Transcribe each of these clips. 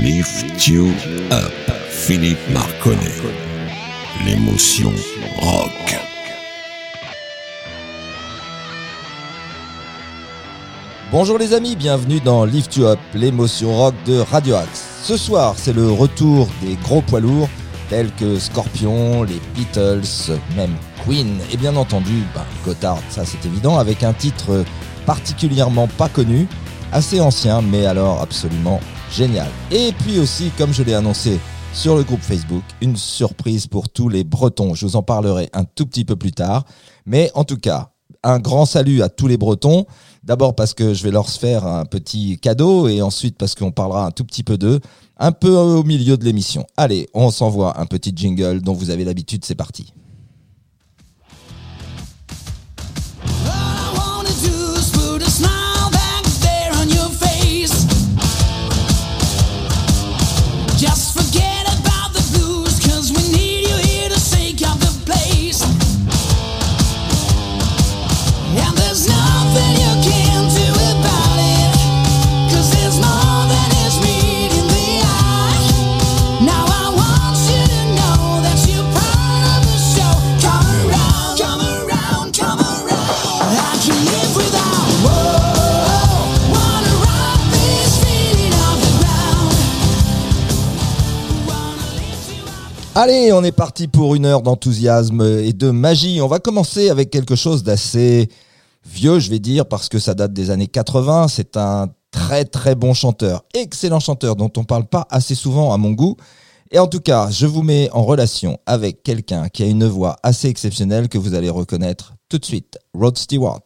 Lift You Up, Philippe Marconnet. L'émotion rock. Bonjour les amis, bienvenue dans Lift You Up, l'émotion rock de Radio Axe. Ce soir, c'est le retour des gros poids lourds tels que Scorpion, les Beatles, même Queen et bien entendu bah, Gotthard, ça c'est évident, avec un titre particulièrement pas connu, assez ancien mais alors absolument génial. Et puis aussi, comme je l'ai annoncé sur le groupe Facebook, une surprise pour tous les Bretons. Je vous en parlerai un tout petit peu plus tard. Mais en tout cas, un grand salut à tous les Bretons. D'abord parce que je vais leur faire un petit cadeau et ensuite parce qu'on parlera un tout petit peu d'eux, un peu au milieu de l'émission. Allez, on s'envoie un petit jingle dont vous avez l'habitude, c'est parti. Allez, on est parti pour une heure d'enthousiasme et de magie. On va commencer avec quelque chose d'assez vieux, je vais dire, parce que ça date des années 80. C'est un très très bon chanteur, excellent chanteur dont on parle pas assez souvent à mon goût. Et en tout cas, je vous mets en relation avec quelqu'un qui a une voix assez exceptionnelle que vous allez reconnaître tout de suite, Rod Stewart.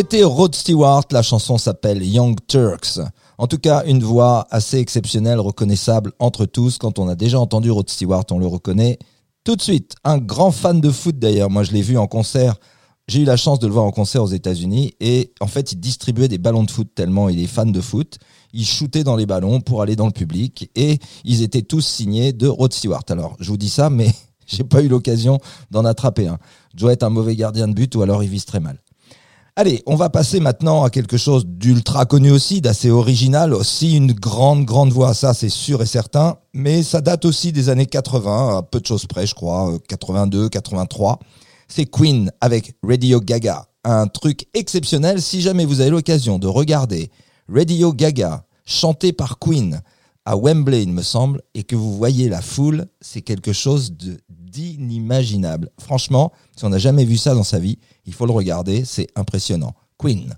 C'était Rod Stewart, la chanson s'appelle Young Turks. En tout cas, une voix assez exceptionnelle, reconnaissable entre tous. Quand on a déjà entendu Rod Stewart, on le reconnaît tout de suite. Un grand fan de foot d'ailleurs. Moi, je l'ai vu en concert. J'ai eu la chance de le voir en concert aux États-Unis et en fait, il distribuait des ballons de foot tellement il est fan de foot. Il shootait dans les ballons pour aller dans le public et ils étaient tous signés de Rod Stewart. Alors, je vous dis ça, mais j'ai pas eu l'occasion d'en attraper un. Je dois être un mauvais gardien de but ou alors il vise très mal. Allez, on va passer maintenant à quelque chose d'ultra connu aussi, d'assez original, aussi une grande, grande voix, ça c'est sûr et certain, mais ça date aussi des années 80, à peu de choses près, je crois, 82, euh, 83. C'est Queen avec Radio Gaga, un truc exceptionnel si jamais vous avez l'occasion de regarder Radio Gaga chanté par Queen à Wembley, il me semble, et que vous voyez la foule, c'est quelque chose d'inimaginable. Franchement, si on n'a jamais vu ça dans sa vie, il faut le regarder, c'est impressionnant. Queen.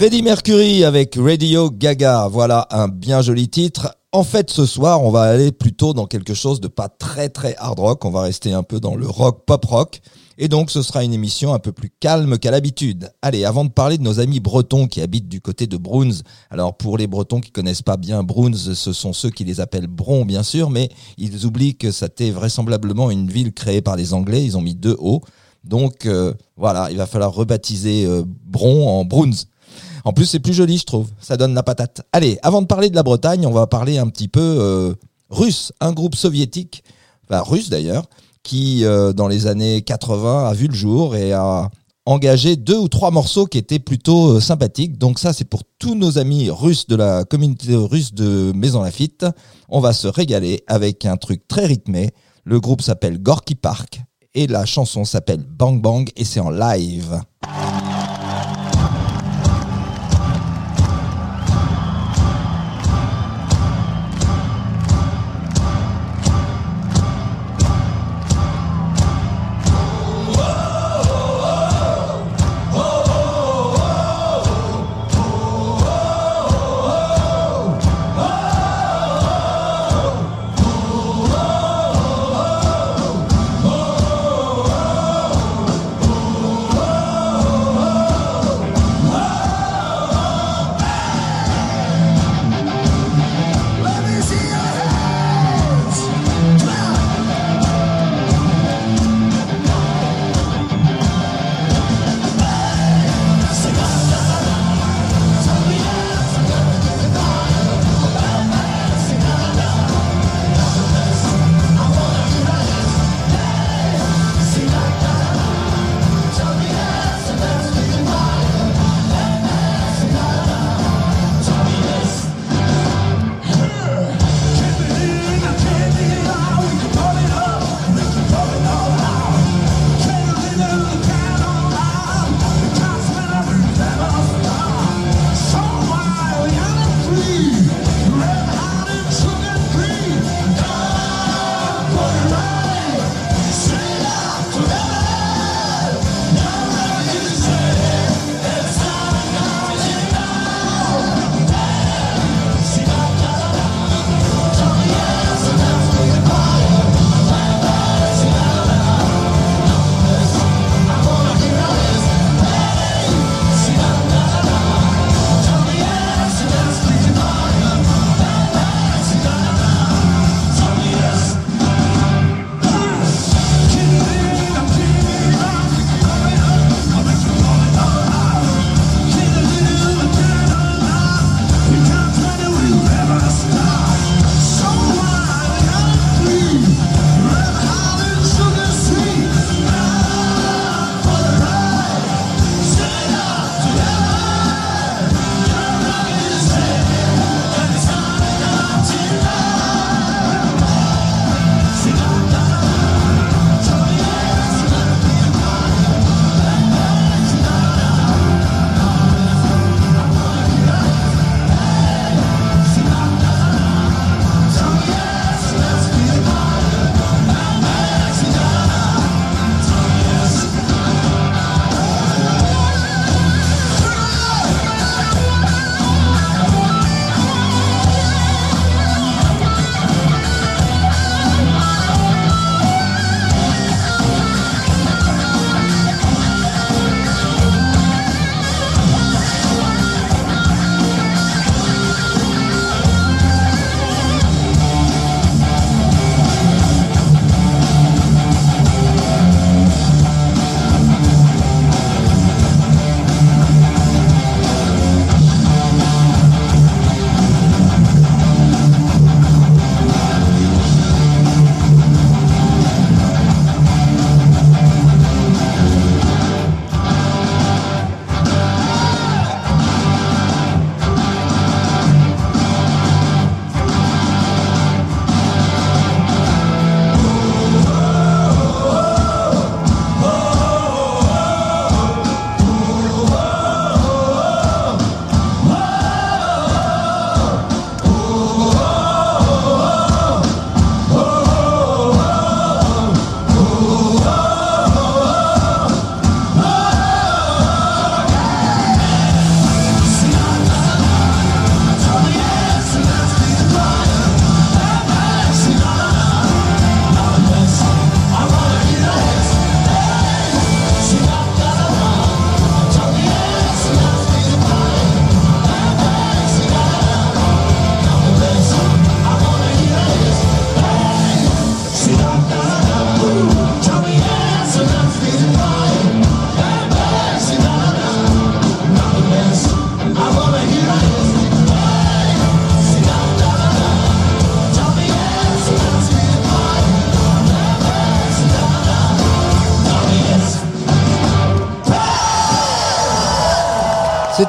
Freddie Mercury avec Radio Gaga, voilà un bien joli titre. En fait, ce soir, on va aller plutôt dans quelque chose de pas très très hard rock, on va rester un peu dans le rock pop rock. Et donc, ce sera une émission un peu plus calme qu'à l'habitude. Allez, avant de parler de nos amis bretons qui habitent du côté de Bruns. Alors, pour les bretons qui connaissent pas bien Bruns, ce sont ceux qui les appellent Bron, bien sûr, mais ils oublient que c'était vraisemblablement une ville créée par les Anglais. Ils ont mis deux O. Donc, euh, voilà, il va falloir rebaptiser euh, Bron en Bruns. En plus, c'est plus joli, je trouve. Ça donne la patate. Allez, avant de parler de la Bretagne, on va parler un petit peu euh, russe, un groupe soviétique, enfin russe d'ailleurs, qui euh, dans les années 80 a vu le jour et a engagé deux ou trois morceaux qui étaient plutôt euh, sympathiques. Donc ça, c'est pour tous nos amis russes de la communauté russe de Maison Lafitte. On va se régaler avec un truc très rythmé. Le groupe s'appelle Gorky Park et la chanson s'appelle Bang Bang et c'est en live.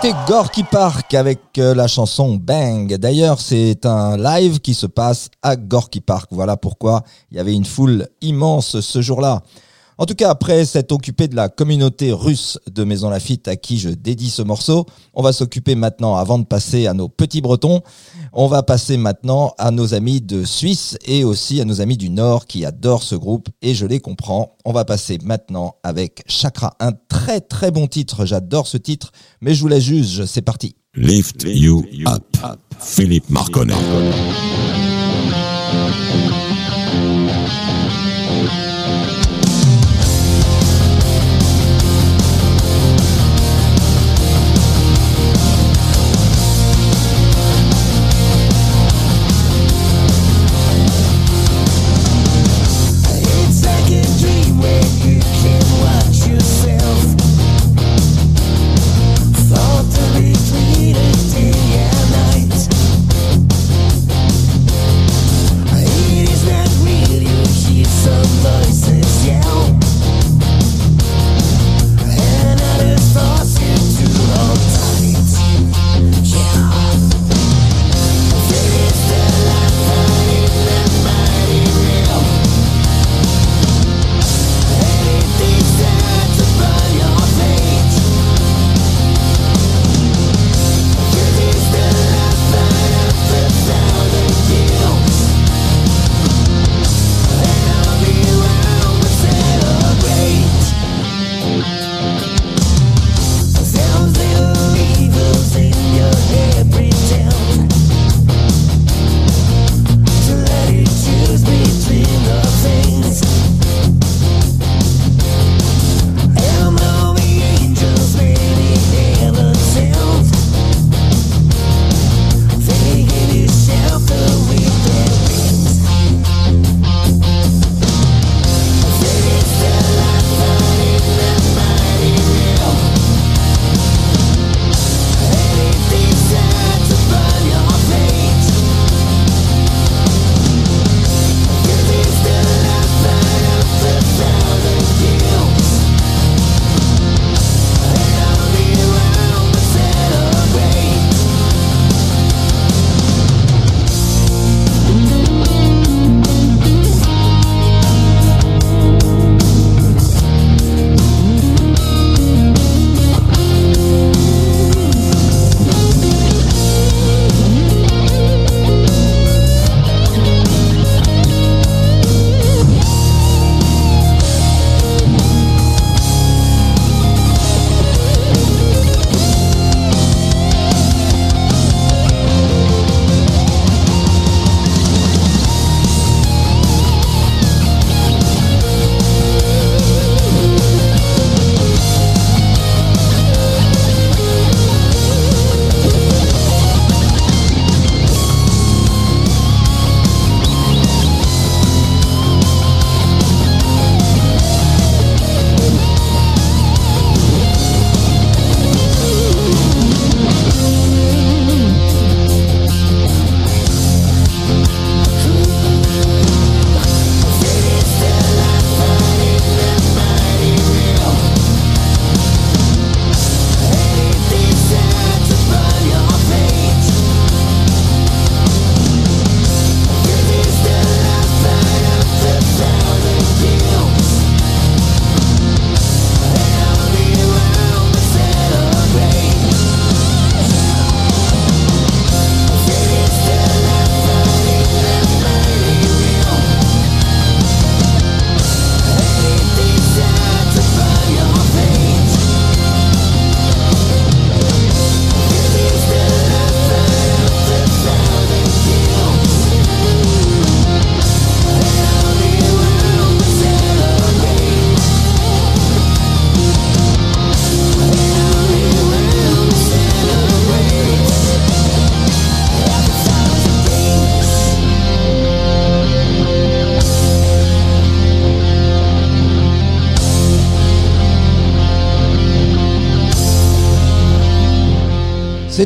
C'était Gorky Park avec euh, la chanson Bang. D'ailleurs, c'est un live qui se passe à Gorky Park. Voilà pourquoi il y avait une foule immense ce jour-là. En tout cas, après s'être occupé de la communauté russe de Maison Lafitte à qui je dédie ce morceau, on va s'occuper maintenant, avant de passer à nos petits Bretons, on va passer maintenant à nos amis de Suisse et aussi à nos amis du Nord qui adorent ce groupe et je les comprends. On va passer maintenant avec Chakra, un très très bon titre. J'adore ce titre, mais je vous la juge. C'est parti. Lift, you, up. Philippe Marconnet.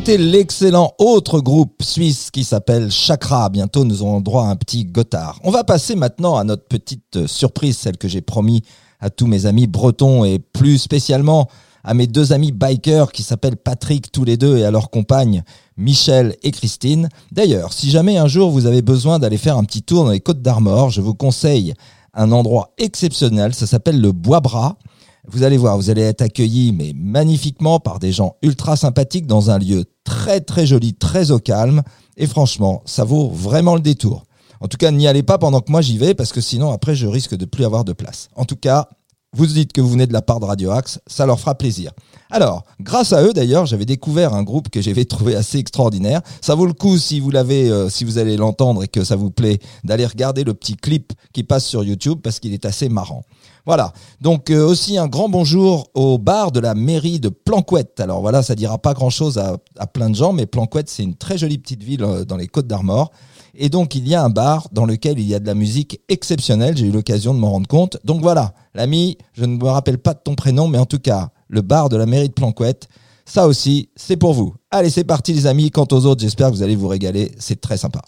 C'était l'excellent autre groupe suisse qui s'appelle Chakra. Bientôt, nous aurons droit à un petit Gotthard. On va passer maintenant à notre petite euh, surprise, celle que j'ai promis à tous mes amis bretons et plus spécialement à mes deux amis bikers qui s'appellent Patrick tous les deux et à leurs compagnes Michel et Christine. D'ailleurs, si jamais un jour vous avez besoin d'aller faire un petit tour dans les Côtes d'Armor, je vous conseille un endroit exceptionnel. Ça s'appelle le Bois Bras. Vous allez voir, vous allez être accueillis mais magnifiquement par des gens ultra sympathiques dans un lieu très très joli, très au calme et franchement, ça vaut vraiment le détour. En tout cas, n'y allez pas pendant que moi j'y vais parce que sinon après je risque de plus avoir de place. En tout cas, vous dites que vous venez de la part de Radio Axe, ça leur fera plaisir. Alors, grâce à eux d'ailleurs, j'avais découvert un groupe que j'avais trouvé assez extraordinaire. Ça vaut le coup si vous l'avez, euh, si vous allez l'entendre et que ça vous plaît, d'aller regarder le petit clip qui passe sur YouTube parce qu'il est assez marrant. Voilà. Donc euh, aussi un grand bonjour au bar de la mairie de Planquette. Alors voilà, ça dira pas grand-chose à, à plein de gens, mais Planquette c'est une très jolie petite ville euh, dans les Côtes d'Armor. Et donc, il y a un bar dans lequel il y a de la musique exceptionnelle. J'ai eu l'occasion de m'en rendre compte. Donc voilà, l'ami, je ne me rappelle pas de ton prénom, mais en tout cas, le bar de la mairie de Planquette, ça aussi, c'est pour vous. Allez, c'est parti les amis. Quant aux autres, j'espère que vous allez vous régaler. C'est très sympa.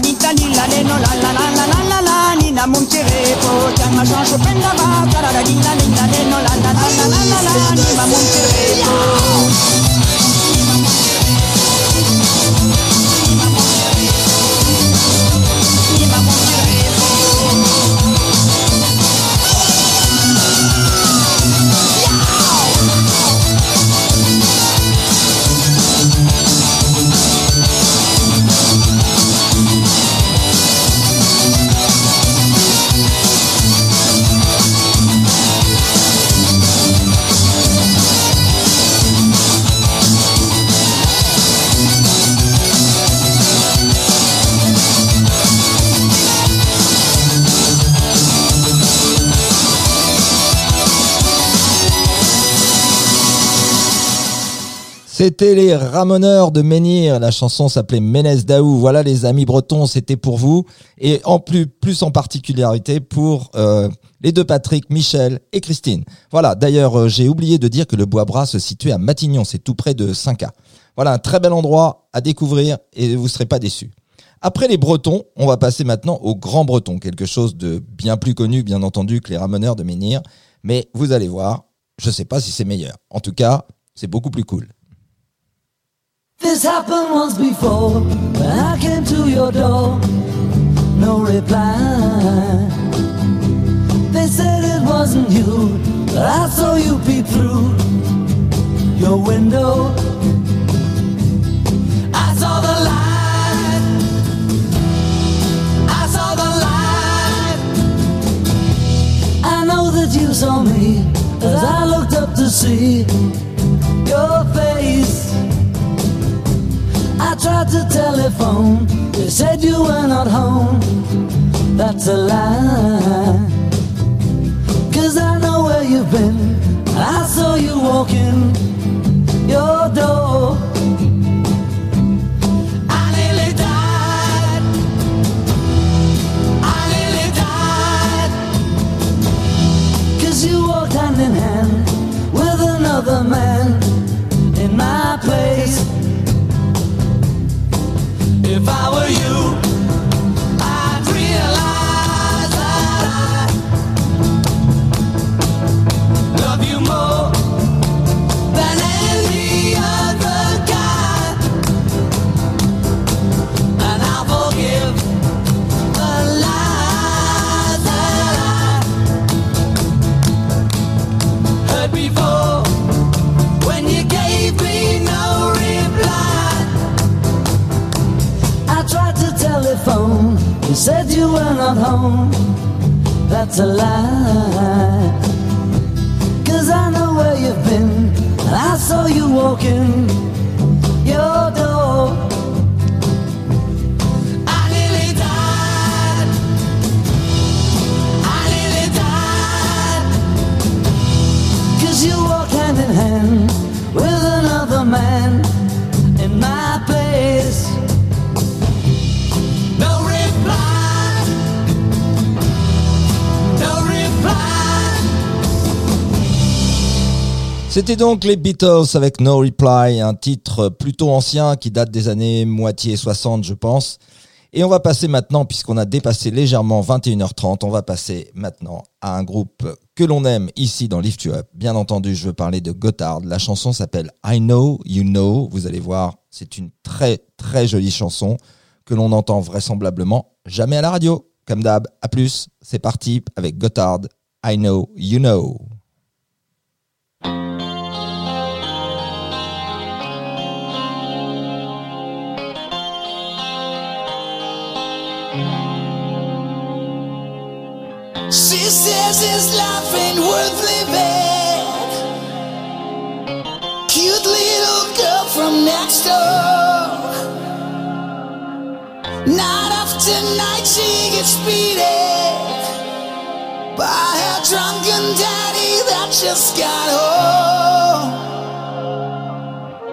Pendava, taradadita lila leno la la la la la la la Nina muntirepo, chiama chancho pendava, taradadita lila leno la la la la la la la Nina muntirepo Nina C'était les Ramoneurs de Menhir. La chanson s'appelait Ménès Daou. Voilà les amis bretons, c'était pour vous. Et en plus, plus en particularité pour euh, les deux Patrick, Michel et Christine. Voilà, d'ailleurs, euh, j'ai oublié de dire que le Bois-Bras se situe à Matignon. C'est tout près de 5 Voilà, un très bel endroit à découvrir et vous ne serez pas déçus. Après les Bretons, on va passer maintenant aux Grands Bretons. Quelque chose de bien plus connu, bien entendu, que les Ramoneurs de Menhir. Mais vous allez voir, je ne sais pas si c'est meilleur. En tout cas, c'est beaucoup plus cool. This happened once before when I came to your door. No reply. They said it wasn't you, but I saw you peep through your window. I saw the light. I saw the light. I know that you saw me as I looked up to see your tried to telephone, they said you were not home. That's a lie. Cause I know where you've been. I saw you walking your door. Hand in hand with another man in my place. If were you, not home. That's a lie. Cause I know where you've been, and I saw you walking C'était donc les Beatles avec No Reply, un titre plutôt ancien qui date des années moitié 60 je pense. Et on va passer maintenant, puisqu'on a dépassé légèrement 21h30, on va passer maintenant à un groupe que l'on aime ici dans Lift You Up. Bien entendu, je veux parler de Gotthard. La chanson s'appelle I Know You Know. Vous allez voir, c'est une très très jolie chanson que l'on entend vraisemblablement jamais à la radio. Comme d'hab, à plus, c'est parti avec Gotthard. I Know You Know. Says his life ain't worth living. Cute little girl from next door. Night after night she gets beaten by her drunken daddy that just got home.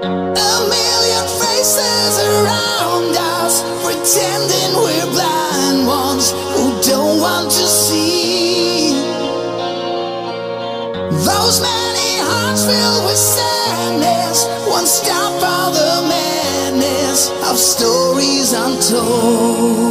A million faces around us, pretending all the madness of stories untold.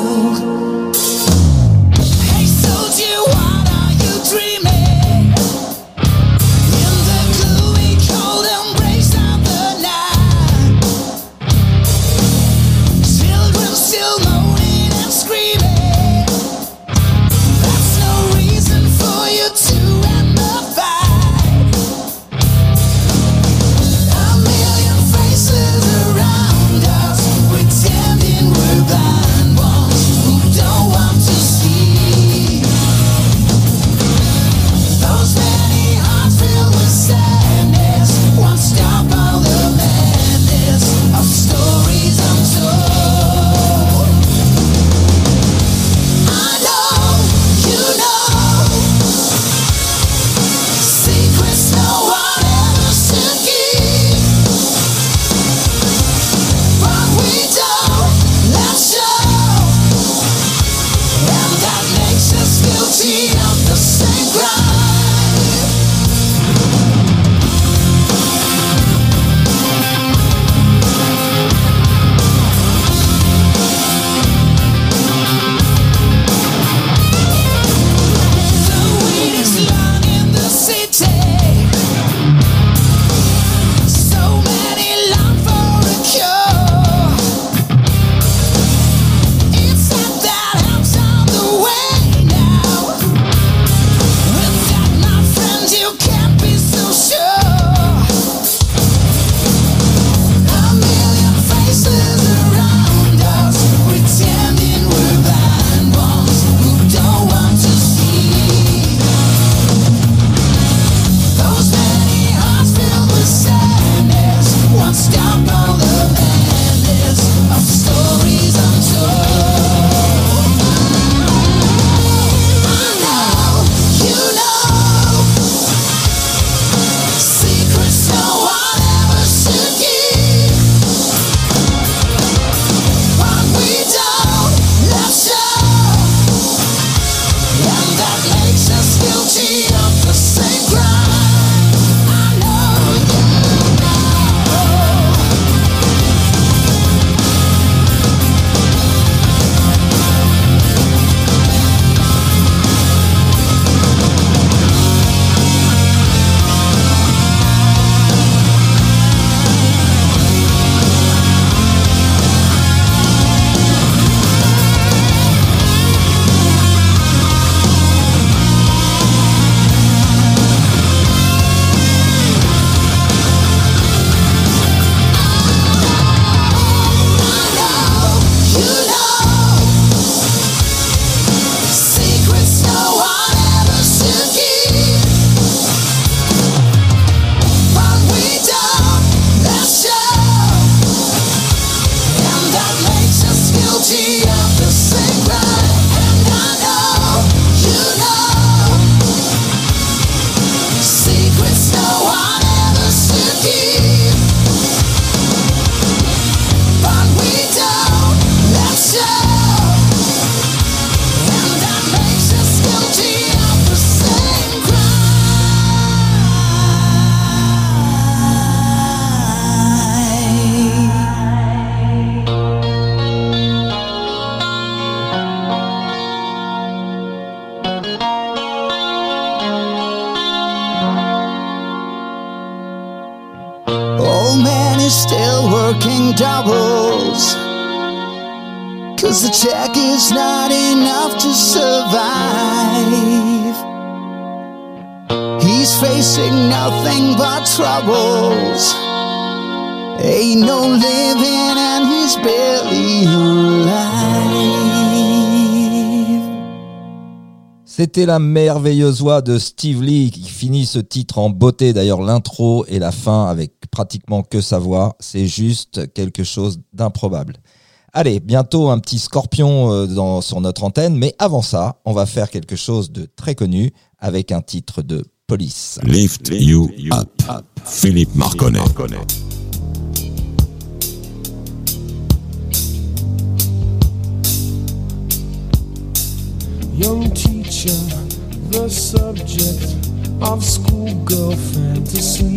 working doubles. Cause the check is not enough to survive. He's facing nothing but troubles. Ain't no living and he's barely alive. C'était la merveilleuse voix de Steve Lee qui finit ce titre en beauté. D'ailleurs, l'intro et la fin avec pratiquement que sa voix, c'est juste quelque chose d'improbable. Allez, bientôt un petit scorpion euh, dans, sur notre antenne, mais avant ça, on va faire quelque chose de très connu avec un titre de police. Lift, you, up. Philippe Marconnet. Marconnet. Young teacher, the subject of schoolgirl fantasy.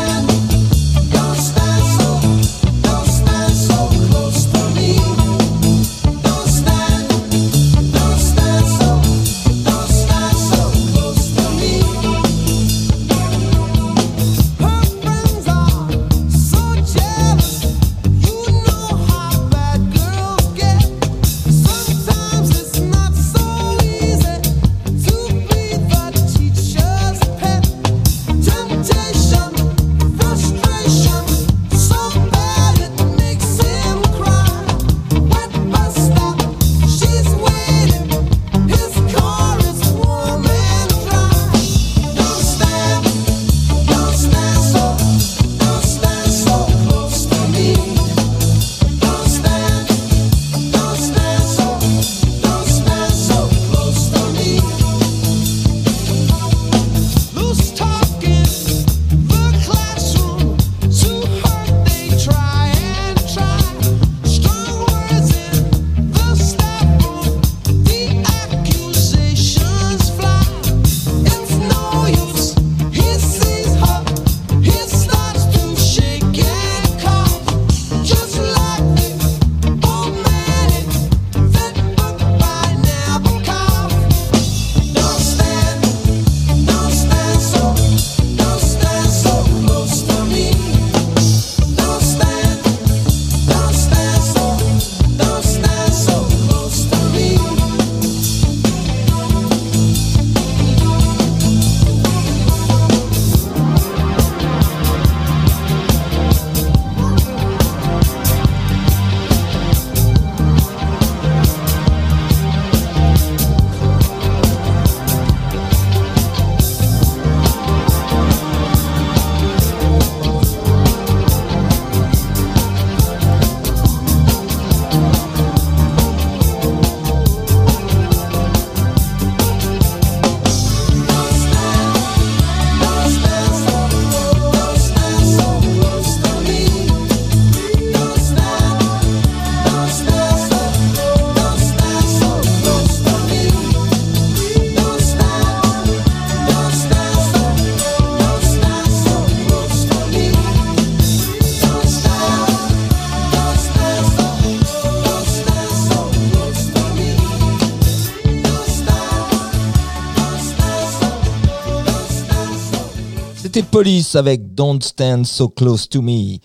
Police avec Don't Stand So Close to Me.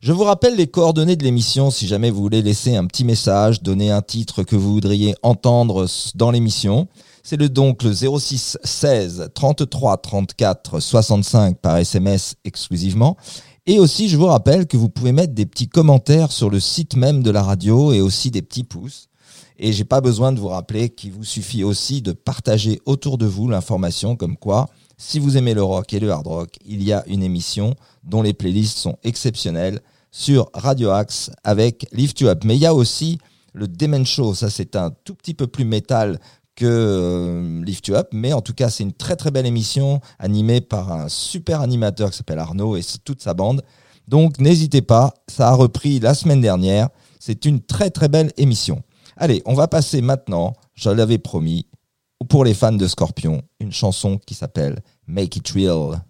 Je vous rappelle les coordonnées de l'émission si jamais vous voulez laisser un petit message, donner un titre que vous voudriez entendre dans l'émission. C'est le donc le 06 16 33 34 65 par SMS exclusivement. Et aussi, je vous rappelle que vous pouvez mettre des petits commentaires sur le site même de la radio et aussi des petits pouces. Et j'ai pas besoin de vous rappeler qu'il vous suffit aussi de partager autour de vous l'information comme quoi, si vous aimez le rock et le hard rock, il y a une émission dont les playlists sont exceptionnelles sur Radio Axe avec Lift You Up. Mais il y a aussi le Demen Show. Ça, c'est un tout petit peu plus métal que euh, Lift You Up. Mais en tout cas, c'est une très très belle émission animée par un super animateur qui s'appelle Arnaud et toute sa bande. Donc n'hésitez pas, ça a repris la semaine dernière. C'est une très très belle émission. Allez, on va passer maintenant, je l'avais promis, pour les fans de Scorpion, une chanson qui s'appelle Make It Real.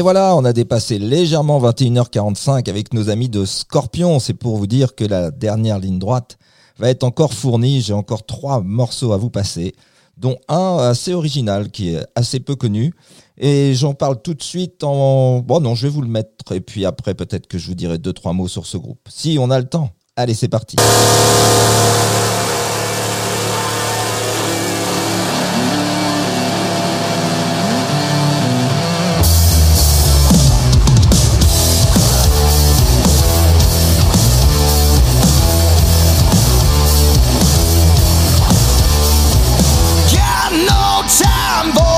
Et voilà, on a dépassé légèrement 21h45 avec nos amis de Scorpion. C'est pour vous dire que la dernière ligne droite va être encore fournie. J'ai encore trois morceaux à vous passer, dont un assez original qui est assez peu connu. Et j'en parle tout de suite en... Bon non, je vais vous le mettre et puis après peut-être que je vous dirai deux, trois mots sur ce groupe. Si on a le temps. Allez, c'est parti.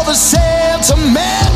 all the sentiment.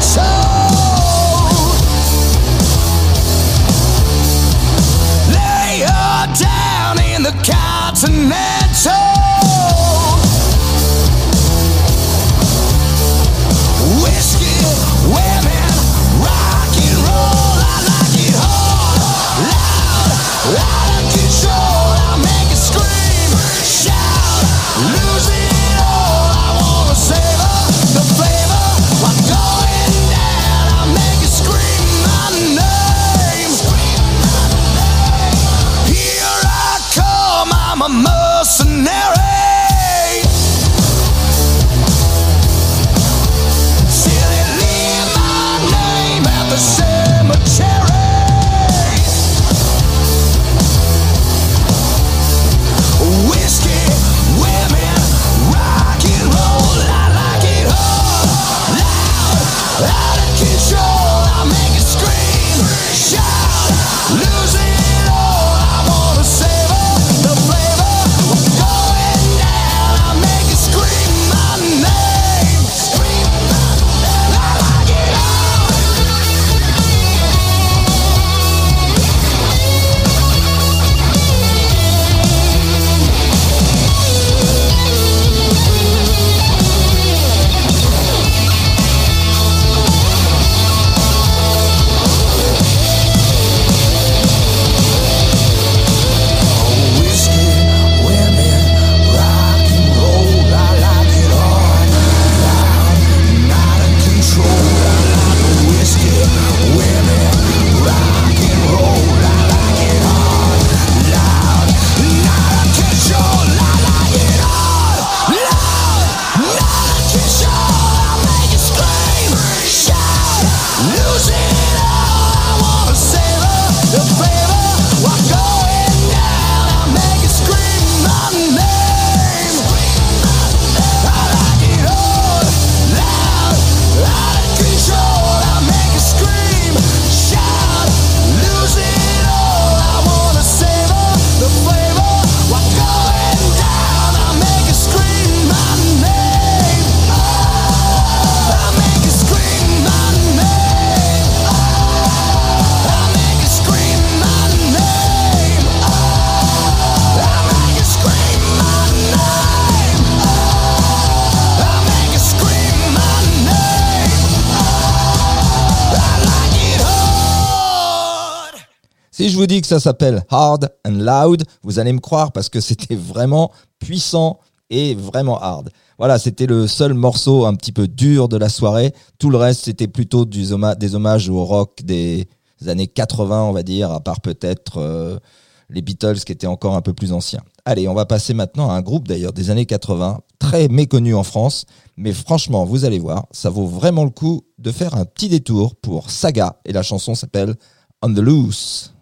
ça s'appelle Hard and Loud. Vous allez me croire parce que c'était vraiment puissant et vraiment hard. Voilà, c'était le seul morceau un petit peu dur de la soirée. Tout le reste, c'était plutôt des hommages au rock des années 80, on va dire, à part peut-être euh, les Beatles qui étaient encore un peu plus anciens. Allez, on va passer maintenant à un groupe d'ailleurs des années 80, très méconnu en France, mais franchement, vous allez voir, ça vaut vraiment le coup de faire un petit détour pour Saga, et la chanson s'appelle On the Loose.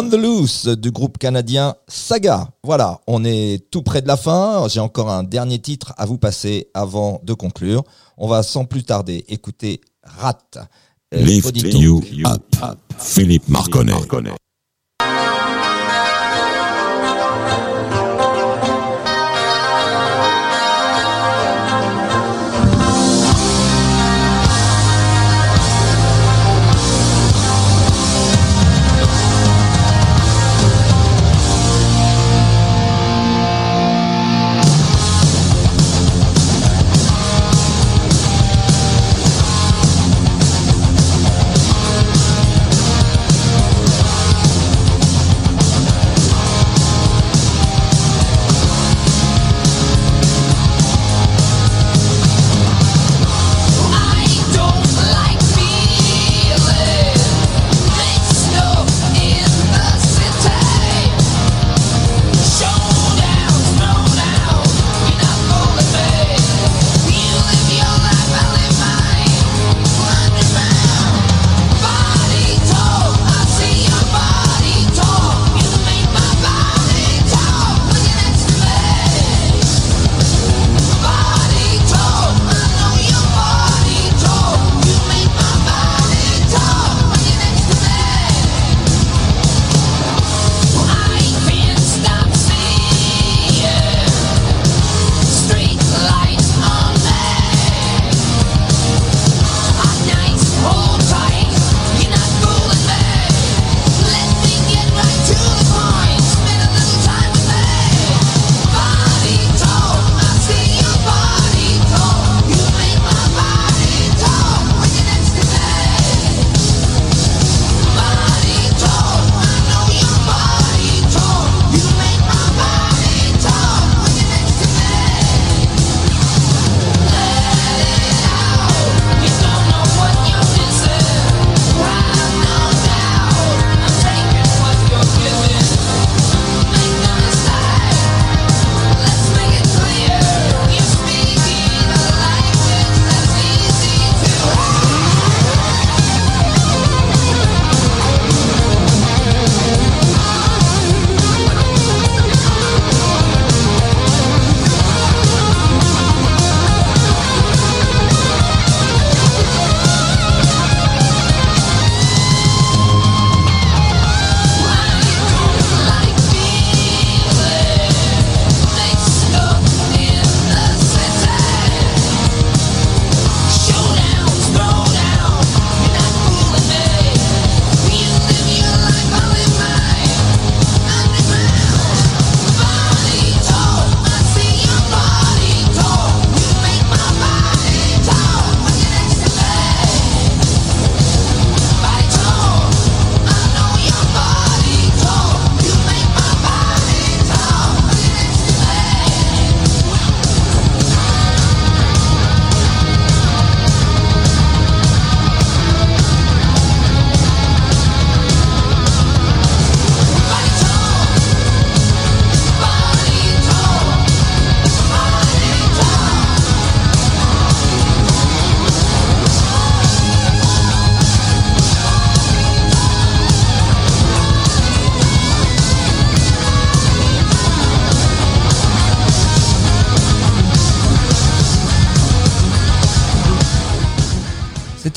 On the Loose du groupe canadien Saga. Voilà, on est tout près de la fin. J'ai encore un dernier titre à vous passer avant de conclure. On va sans plus tarder écouter Rat. Euh, Lift you, up. Philippe Marconnet.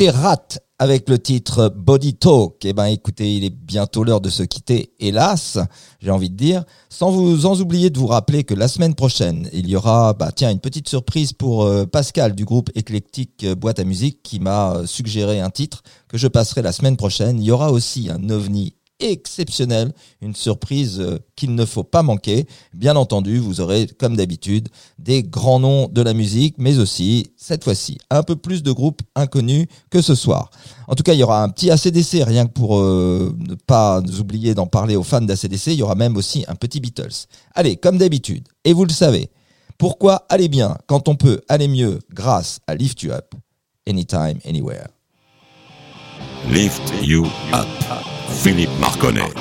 Rat avec le titre Body Talk. Eh ben, écoutez, il est bientôt l'heure de se quitter, hélas, j'ai envie de dire, sans vous en oublier de vous rappeler que la semaine prochaine, il y aura, bah, tiens, une petite surprise pour euh, Pascal du groupe éclectique euh, Boîte à musique qui m'a euh, suggéré un titre que je passerai la semaine prochaine. Il y aura aussi un ovni exceptionnel, une surprise euh, qu'il ne faut pas manquer. Bien entendu, vous aurez, comme d'habitude, des grands noms de la musique, mais aussi, cette fois-ci, un peu plus de groupes inconnus que ce soir. En tout cas, il y aura un petit ACDC, rien que pour euh, ne pas oublier d'en parler aux fans d'ACDC, il y aura même aussi un petit Beatles. Allez, comme d'habitude, et vous le savez, pourquoi aller bien quand on peut aller mieux grâce à Lift You Up, Anytime, Anywhere. Lift You Up. Philippe Marconnet.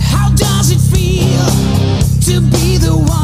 How does it feel to be the one?